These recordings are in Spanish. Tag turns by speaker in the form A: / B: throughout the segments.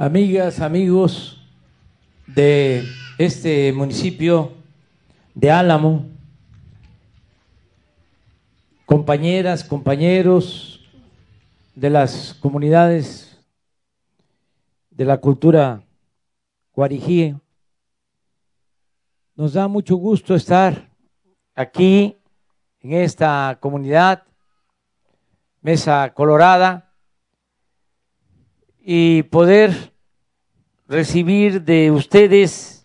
A: amigas, amigos de este municipio de Álamo, compañeras, compañeros de las comunidades de la cultura guarijí. Nos da mucho gusto estar aquí en esta comunidad, Mesa Colorada, y poder recibir de ustedes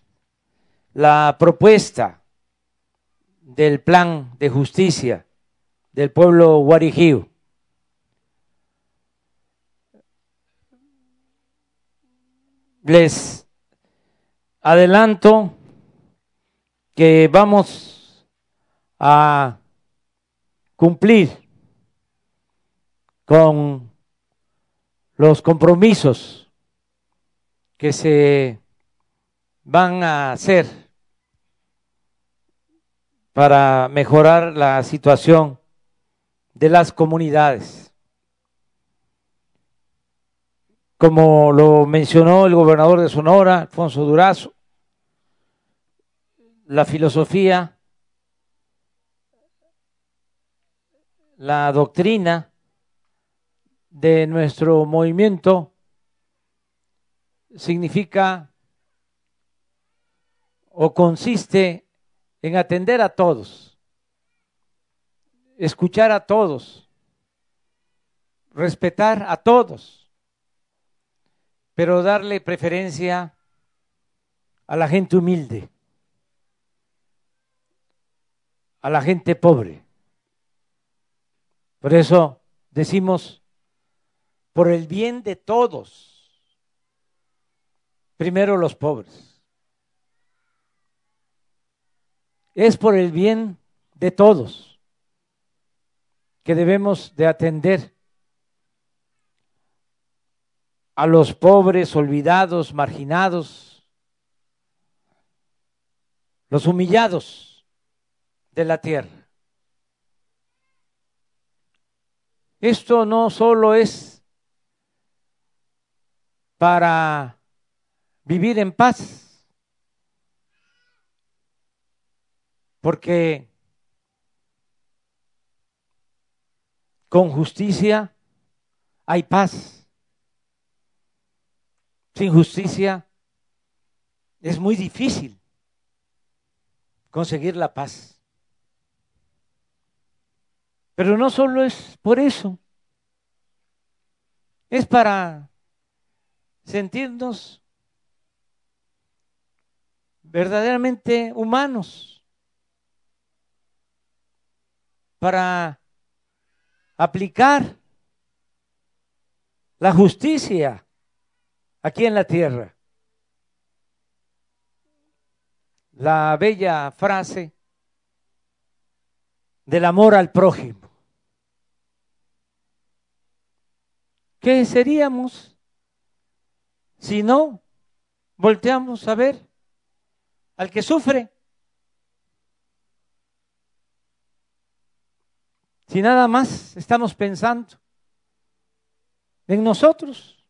A: la propuesta del plan de justicia del pueblo guarijío. Les adelanto que vamos a cumplir con los compromisos que se van a hacer para mejorar la situación de las comunidades. Como lo mencionó el gobernador de Sonora, Alfonso Durazo, la filosofía, la doctrina de nuestro movimiento significa o consiste en atender a todos, escuchar a todos, respetar a todos, pero darle preferencia a la gente humilde, a la gente pobre. Por eso decimos por el bien de todos. Primero los pobres. Es por el bien de todos que debemos de atender a los pobres, olvidados, marginados, los humillados de la tierra. Esto no solo es para vivir en paz. Porque con justicia hay paz. Sin justicia es muy difícil conseguir la paz. Pero no solo es por eso, es para sentirnos verdaderamente humanos para aplicar la justicia aquí en la tierra. La bella frase del amor al prójimo. ¿Qué seríamos si no, volteamos a ver al que sufre. Si nada más estamos pensando en nosotros.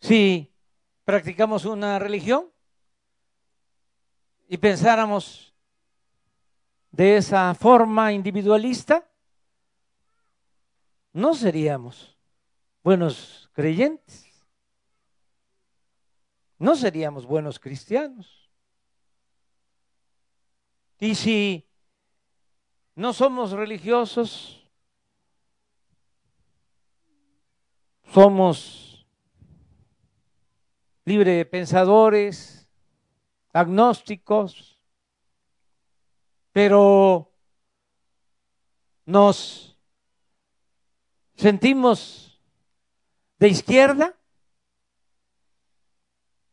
A: Si practicamos una religión y pensáramos de esa forma individualista, no seríamos buenos creyentes, no seríamos buenos cristianos. Y si no somos religiosos, somos libre pensadores, agnósticos, pero nos sentimos de izquierda,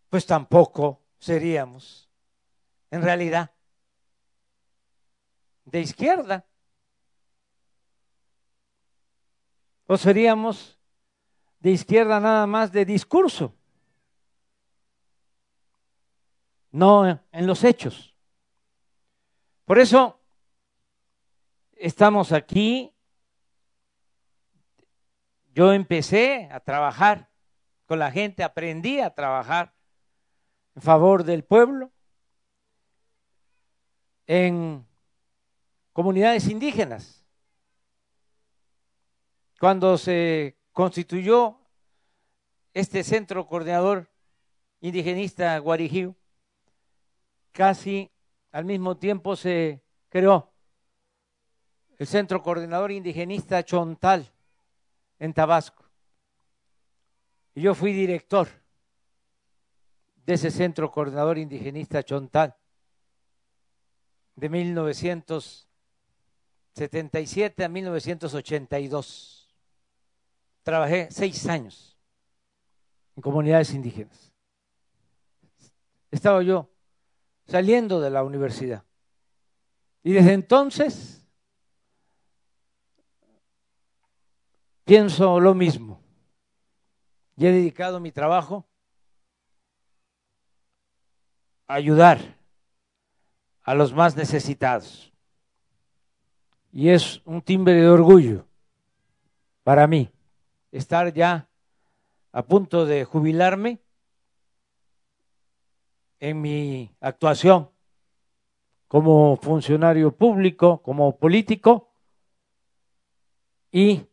A: pues tampoco seríamos en realidad de izquierda. O seríamos de izquierda nada más de discurso, no en los hechos. Por eso estamos aquí yo empecé a trabajar con la gente, aprendí a trabajar en favor del pueblo en comunidades indígenas. Cuando se constituyó este centro coordinador indigenista Guarijío, casi al mismo tiempo se creó el centro coordinador indigenista Chontal en Tabasco. Y yo fui director de ese centro coordinador indigenista Chontal de 1977 a 1982. Trabajé seis años en comunidades indígenas. Estaba yo saliendo de la universidad. Y desde entonces pienso lo mismo. Y he dedicado mi trabajo ayudar a los más necesitados. Y es un timbre de orgullo para mí estar ya a punto de jubilarme en mi actuación como funcionario público, como político y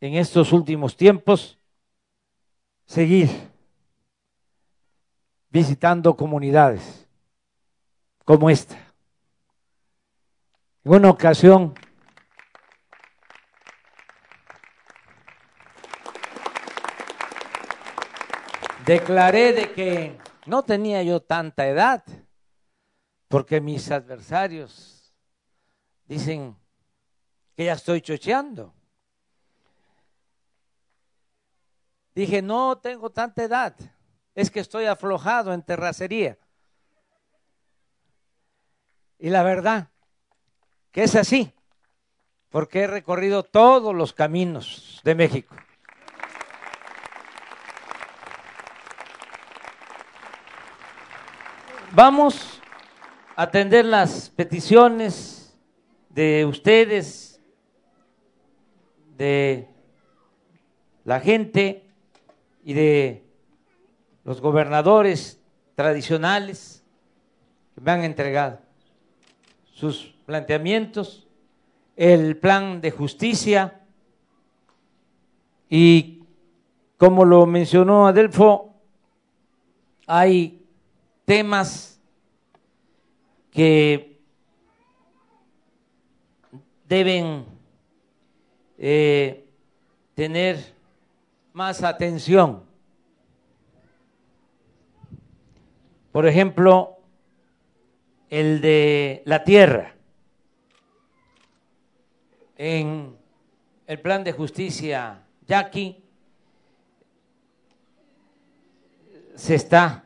A: en estos últimos tiempos seguir visitando comunidades como esta. En una ocasión declaré de que no tenía yo tanta edad, porque mis adversarios dicen que ya estoy chocheando. Dije, no tengo tanta edad, es que estoy aflojado en terracería. Y la verdad que es así, porque he recorrido todos los caminos de México. Vamos a atender las peticiones de ustedes, de la gente y de los gobernadores tradicionales me han entregado sus planteamientos, el plan de justicia y como lo mencionó Adelfo, hay temas que deben eh, tener más atención. Por ejemplo, el de la tierra. En el plan de justicia Yaqui se está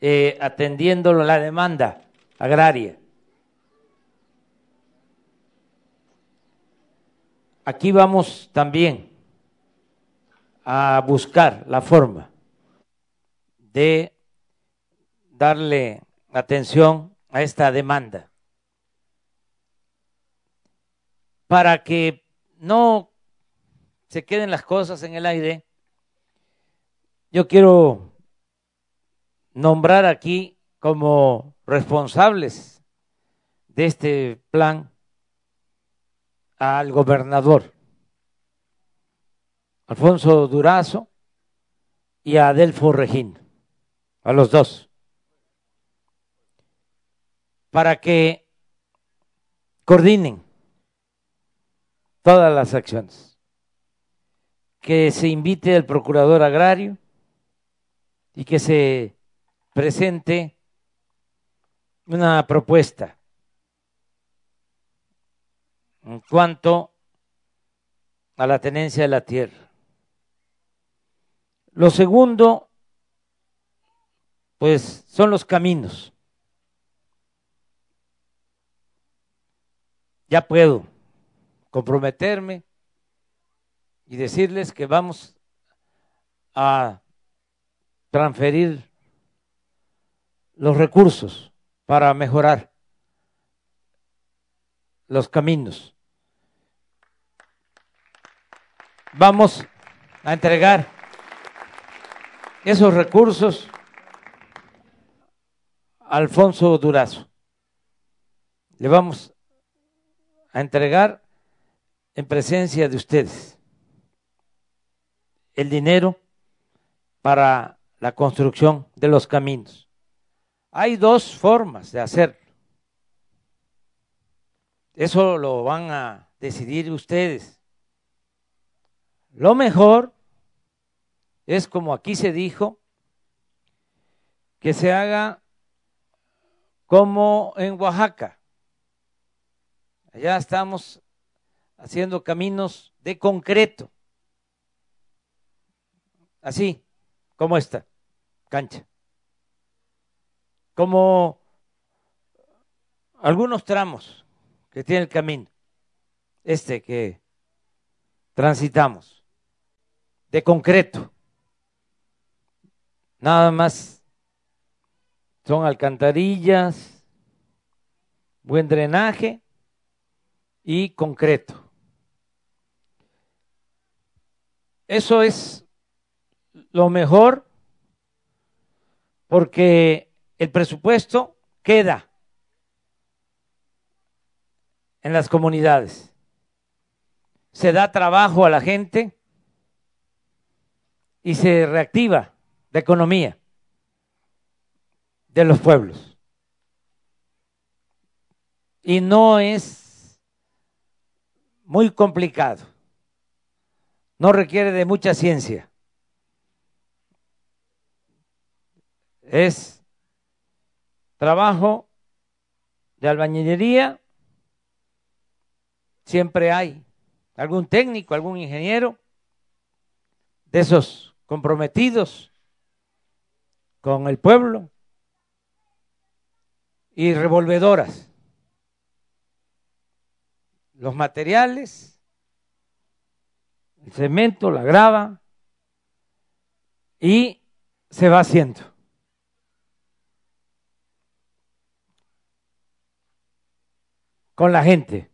A: eh, atendiendo la demanda agraria. Aquí vamos también a buscar la forma de darle atención a esta demanda. Para que no se queden las cosas en el aire, yo quiero nombrar aquí como responsables de este plan al gobernador Alfonso Durazo y a Adelfo Regín, a los dos para que coordinen todas las acciones, que se invite al procurador agrario y que se presente una propuesta en cuanto a la tenencia de la tierra. Lo segundo, pues son los caminos. Ya puedo comprometerme y decirles que vamos a transferir los recursos para mejorar los caminos. vamos a entregar esos recursos a Alfonso Durazo. Le vamos a entregar en presencia de ustedes el dinero para la construcción de los caminos. Hay dos formas de hacerlo. Eso lo van a decidir ustedes. Lo mejor es como aquí se dijo, que se haga como en Oaxaca. Allá estamos haciendo caminos de concreto. Así como esta cancha. Como algunos tramos que tiene el camino, este que transitamos, de concreto. Nada más son alcantarillas, buen drenaje y concreto. Eso es lo mejor porque el presupuesto queda en las comunidades. Se da trabajo a la gente y se reactiva la economía de los pueblos. Y no es muy complicado, no requiere de mucha ciencia. Es trabajo de albañilería, siempre hay algún técnico, algún ingeniero de esos comprometidos con el pueblo y revolvedoras. Los materiales, el cemento, la grava y se va haciendo. con la gente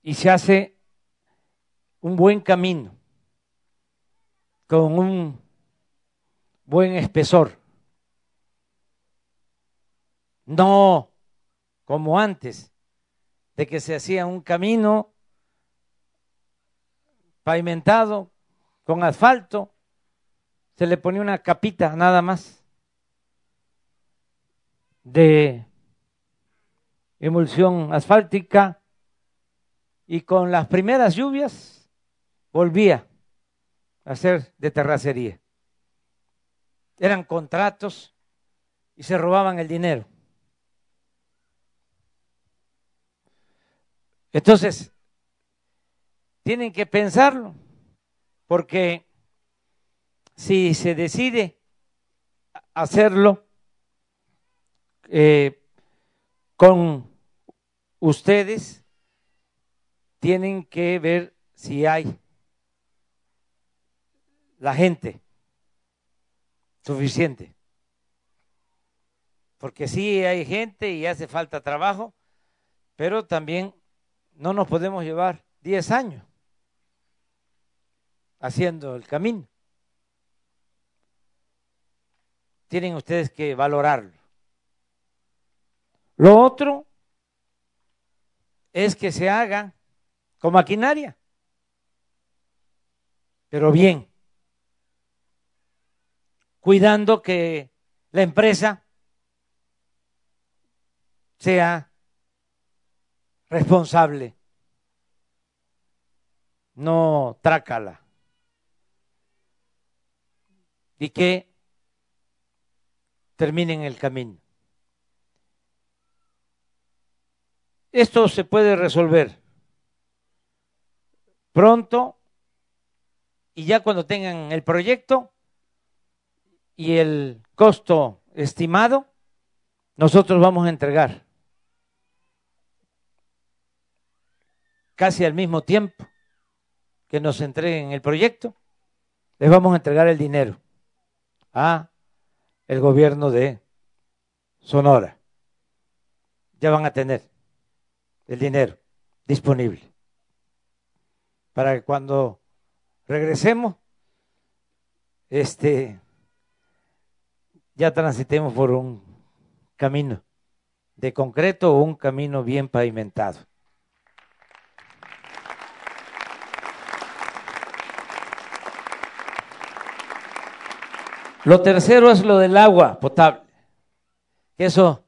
A: y se hace un buen camino con un buen espesor. No como antes, de que se hacía un camino pavimentado con asfalto, se le ponía una capita nada más de emulsión asfáltica y con las primeras lluvias volvía a ser de terracería. Eran contratos y se robaban el dinero. Entonces, tienen que pensarlo, porque si se decide hacerlo eh, con ustedes, tienen que ver si hay la gente suficiente. Porque sí hay gente y hace falta trabajo, pero también no nos podemos llevar 10 años haciendo el camino. Tienen ustedes que valorarlo. Lo otro es que se haga con maquinaria, pero bien, cuidando que la empresa sea responsable, no trácala, y que terminen el camino. Esto se puede resolver pronto y ya cuando tengan el proyecto y el costo estimado, nosotros vamos a entregar casi al mismo tiempo que nos entreguen el proyecto, les vamos a entregar el dinero a el gobierno de Sonora. Ya van a tener el dinero disponible. para que cuando regresemos, este, ya transitemos por un camino de concreto o un camino bien pavimentado. Lo tercero es lo del agua potable. Eso,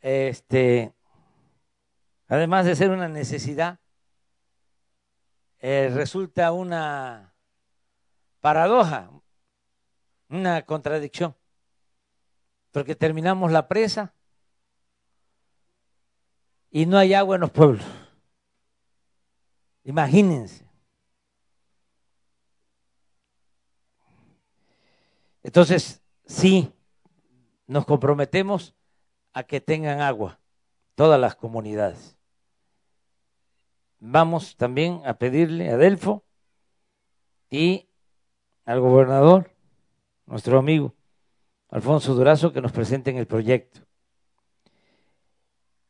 A: este, además de ser una necesidad, eh, resulta una paradoja, una contradicción, porque terminamos la presa y no hay agua en los pueblos. Imagínense. Entonces, sí, nos comprometemos a que tengan agua todas las comunidades. Vamos también a pedirle a Delfo y al gobernador, nuestro amigo Alfonso Durazo, que nos presenten el proyecto.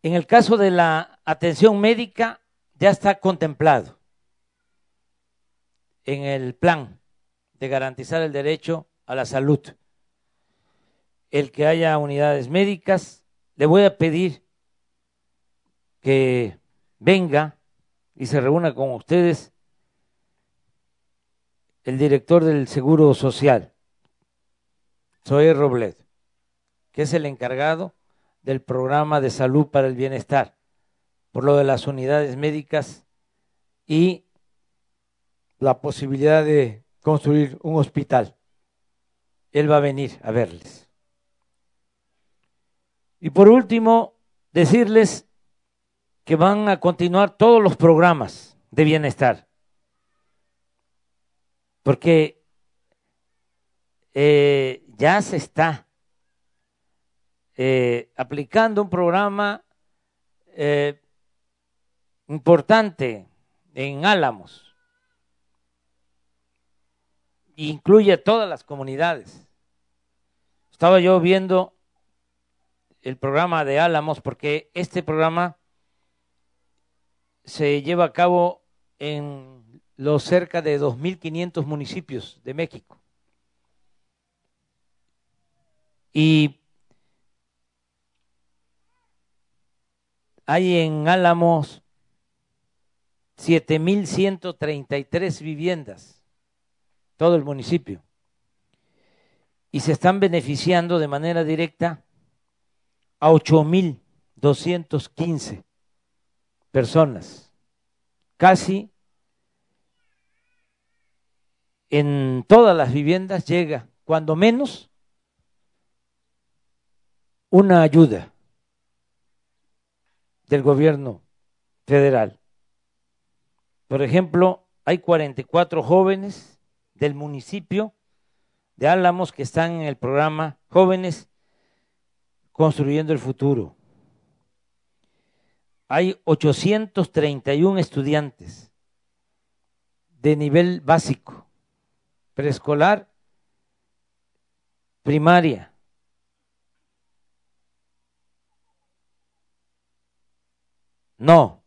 A: En el caso de la atención médica, ya está contemplado en el plan de garantizar el derecho a la salud. El que haya unidades médicas, le voy a pedir que venga y se reúna con ustedes el director del Seguro Social, Zoe Roblet, que es el encargado del programa de salud para el bienestar, por lo de las unidades médicas y la posibilidad de construir un hospital. Él va a venir a verles. Y por último, decirles que van a continuar todos los programas de bienestar. Porque eh, ya se está eh, aplicando un programa eh, importante en Álamos. Incluye a todas las comunidades. Estaba yo viendo el programa de Álamos porque este programa se lleva a cabo en los cerca de 2.500 municipios de México. Y hay en Álamos 7.133 viviendas, todo el municipio y se están beneficiando de manera directa a 8.215 personas, casi en todas las viviendas llega, cuando menos, una ayuda del gobierno federal. Por ejemplo, hay 44 jóvenes del municipio de Álamos que están en el programa Jóvenes Construyendo el Futuro. Hay 831 estudiantes de nivel básico, preescolar, primaria. No,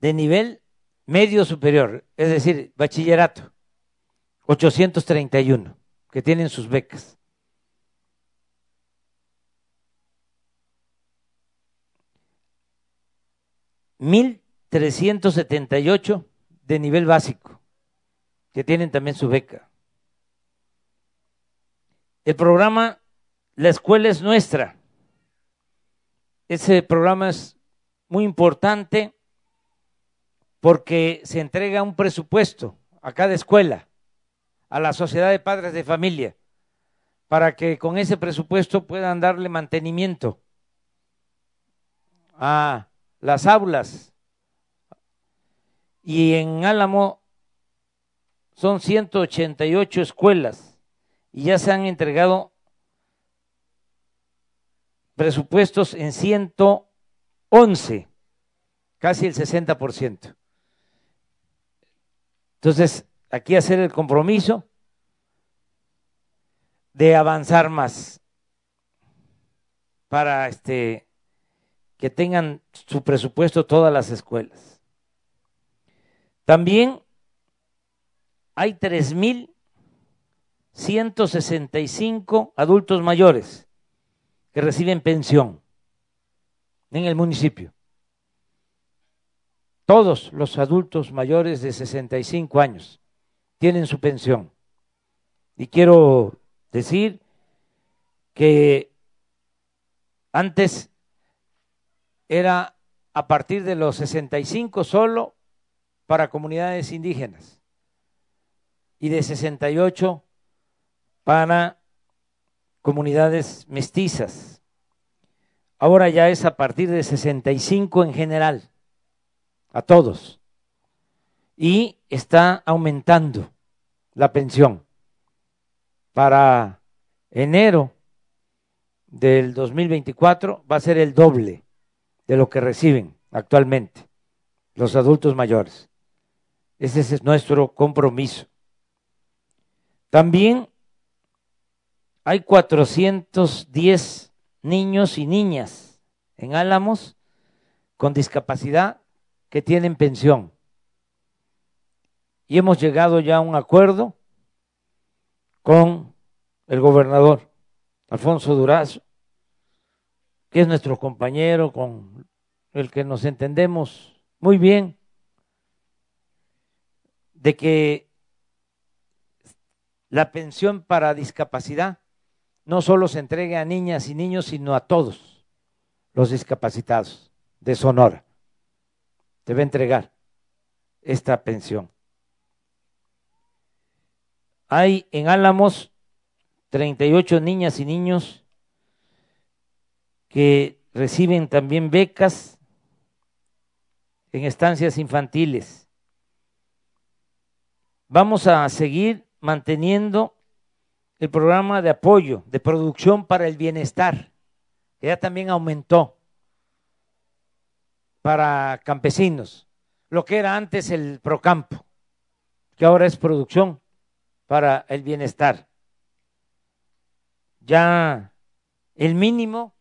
A: de nivel medio superior, es decir, bachillerato, 831 que tienen sus becas. Mil trescientos setenta y ocho de nivel básico, que tienen también su beca. El programa La Escuela es Nuestra. Ese programa es muy importante porque se entrega un presupuesto a cada escuela a la Sociedad de Padres de Familia para que con ese presupuesto puedan darle mantenimiento a las aulas. Y en Álamo son 188 escuelas y ya se han entregado presupuestos en 111, casi el 60%. Entonces, aquí hacer el compromiso de avanzar más para este que tengan su presupuesto todas las escuelas. También hay 3.165 adultos mayores que reciben pensión en el municipio. Todos los adultos mayores de 65 años tienen su pensión. Y quiero decir que antes era a partir de los 65 solo para comunidades indígenas y de 68 para comunidades mestizas. Ahora ya es a partir de 65 en general, a todos. Y está aumentando la pensión. Para enero del 2024 va a ser el doble de lo que reciben actualmente los adultos mayores. Ese es nuestro compromiso. También hay 410 niños y niñas en Álamos con discapacidad que tienen pensión. Y hemos llegado ya a un acuerdo con el gobernador Alfonso Durazo, que es nuestro compañero con el que nos entendemos muy bien, de que la pensión para discapacidad no solo se entregue a niñas y niños, sino a todos los discapacitados de Sonora. Debe entregar esta pensión. Hay en Álamos 38 niñas y niños que reciben también becas en estancias infantiles. Vamos a seguir manteniendo el programa de apoyo, de producción para el bienestar, que ya también aumentó para campesinos, lo que era antes el Procampo, que ahora es producción para el bienestar. Ya el mínimo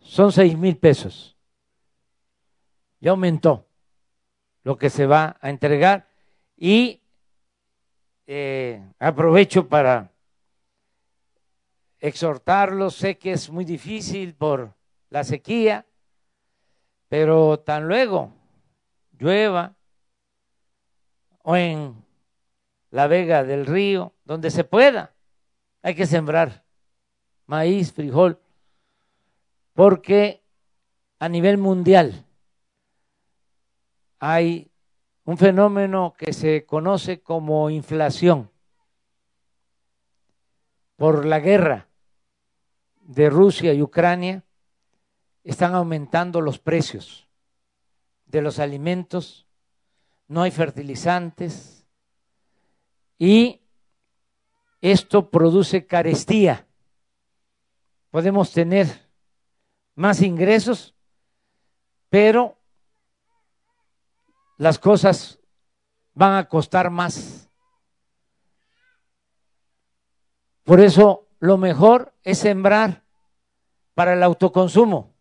A: son seis mil pesos. Ya aumentó lo que se va a entregar y eh, aprovecho para exhortarlos. Sé que es muy difícil por la sequía, pero tan luego llueva o en la vega del río, donde se pueda, hay que sembrar maíz, frijol, porque a nivel mundial hay un fenómeno que se conoce como inflación por la guerra de Rusia y Ucrania, están aumentando los precios de los alimentos, no hay fertilizantes y esto produce carestía. Podemos tener más ingresos, pero las cosas van a costar más. Por eso lo mejor es sembrar para el autoconsumo,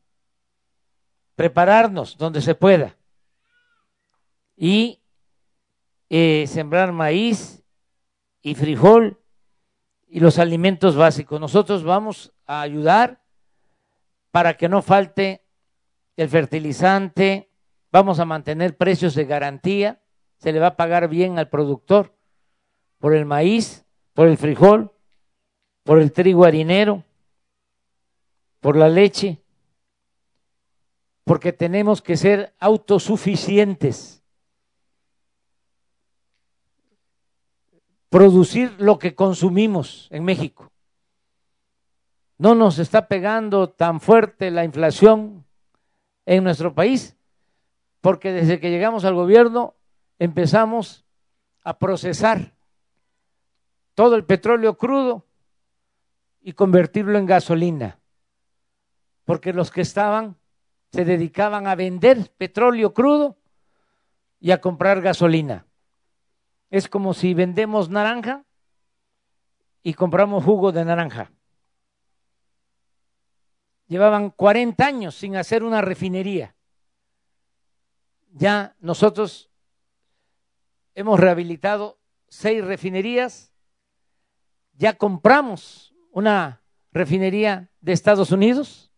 A: prepararnos donde se pueda y eh, sembrar maíz y frijol y los alimentos básicos. Nosotros vamos a ayudar para que no falte el fertilizante, vamos a mantener precios de garantía, se le va a pagar bien al productor por el maíz, por el frijol, por el trigo harinero, por la leche, porque tenemos que ser autosuficientes, producir lo que consumimos en México. No nos está pegando tan fuerte la inflación en nuestro país porque desde que llegamos al gobierno empezamos a procesar todo el petróleo crudo y convertirlo en gasolina, porque los que estaban se dedicaban a vender petróleo crudo y a comprar gasolina. Es como si vendemos naranja y compramos jugo de naranja. Llevaban 40 años sin hacer una refinería ya nosotros hemos rehabilitado seis refinerías, ya compramos una refinería de Estados Unidos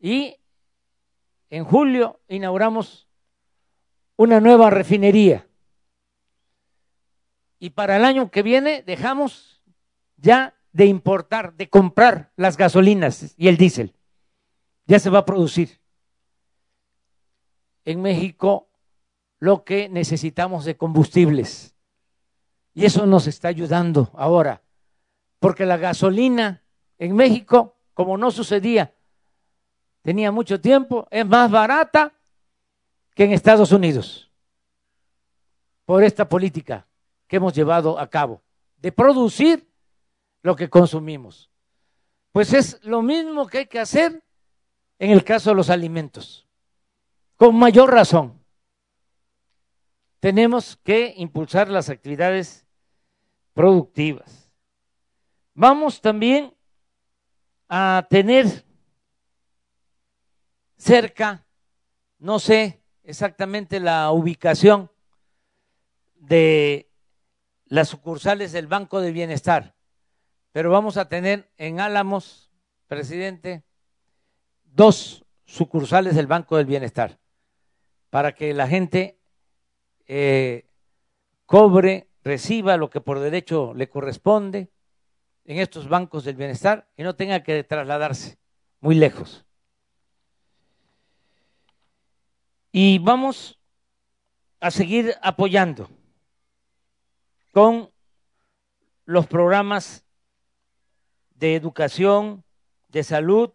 A: y en julio inauguramos una nueva refinería. Y para el año que viene dejamos ya de importar, de comprar las gasolinas y el diésel. Ya se va a producir en México lo que necesitamos de combustibles. Y eso nos está ayudando ahora, porque la gasolina en México, como no sucedía, tenía mucho tiempo, es más barata que en Estados Unidos, por esta política que hemos llevado a cabo, de producir lo que consumimos. Pues es lo mismo que hay que hacer en el caso de los alimentos, con mayor razón. Tenemos que impulsar las actividades productivas. Vamos también a tener cerca, no sé exactamente la ubicación de las sucursales del Banco de Bienestar, pero vamos a tener en Álamos, presidente, dos sucursales del Banco del Bienestar, para que la gente eh, cobre, reciba lo que por derecho le corresponde en estos bancos del bienestar y no tenga que trasladarse muy lejos. Y vamos a seguir apoyando con los programas de educación, de salud.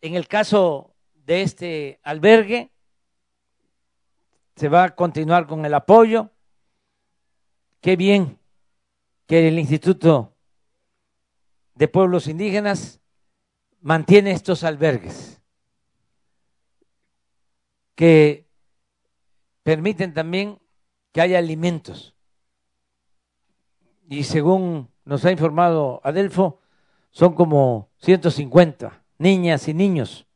A: En el caso de este albergue, se va a continuar con el apoyo. Qué bien que el Instituto de Pueblos Indígenas mantiene estos albergues que permiten también que haya alimentos. Y según nos ha informado Adelfo, son como 150 niñas y niños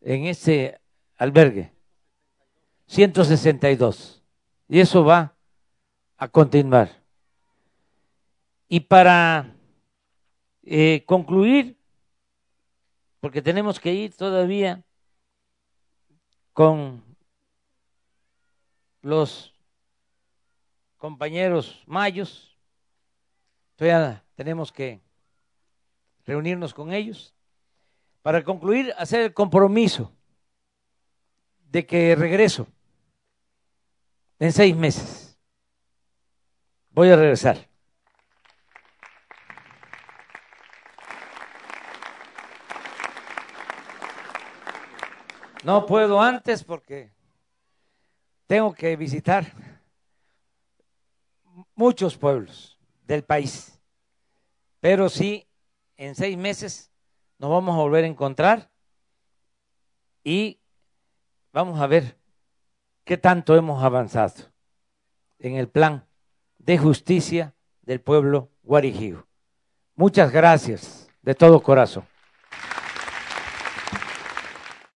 A: en este albergue. 162. Y eso va a continuar. Y para eh, concluir, porque tenemos que ir todavía con los compañeros mayos, todavía tenemos que reunirnos con ellos, para concluir, hacer el compromiso de que regreso en seis meses. Voy a regresar. No puedo antes porque tengo que visitar muchos pueblos del país. Pero sí, en seis meses nos vamos a volver a encontrar y vamos a ver qué tanto hemos avanzado en el plan de justicia del pueblo guarijío. Muchas gracias de todo corazón.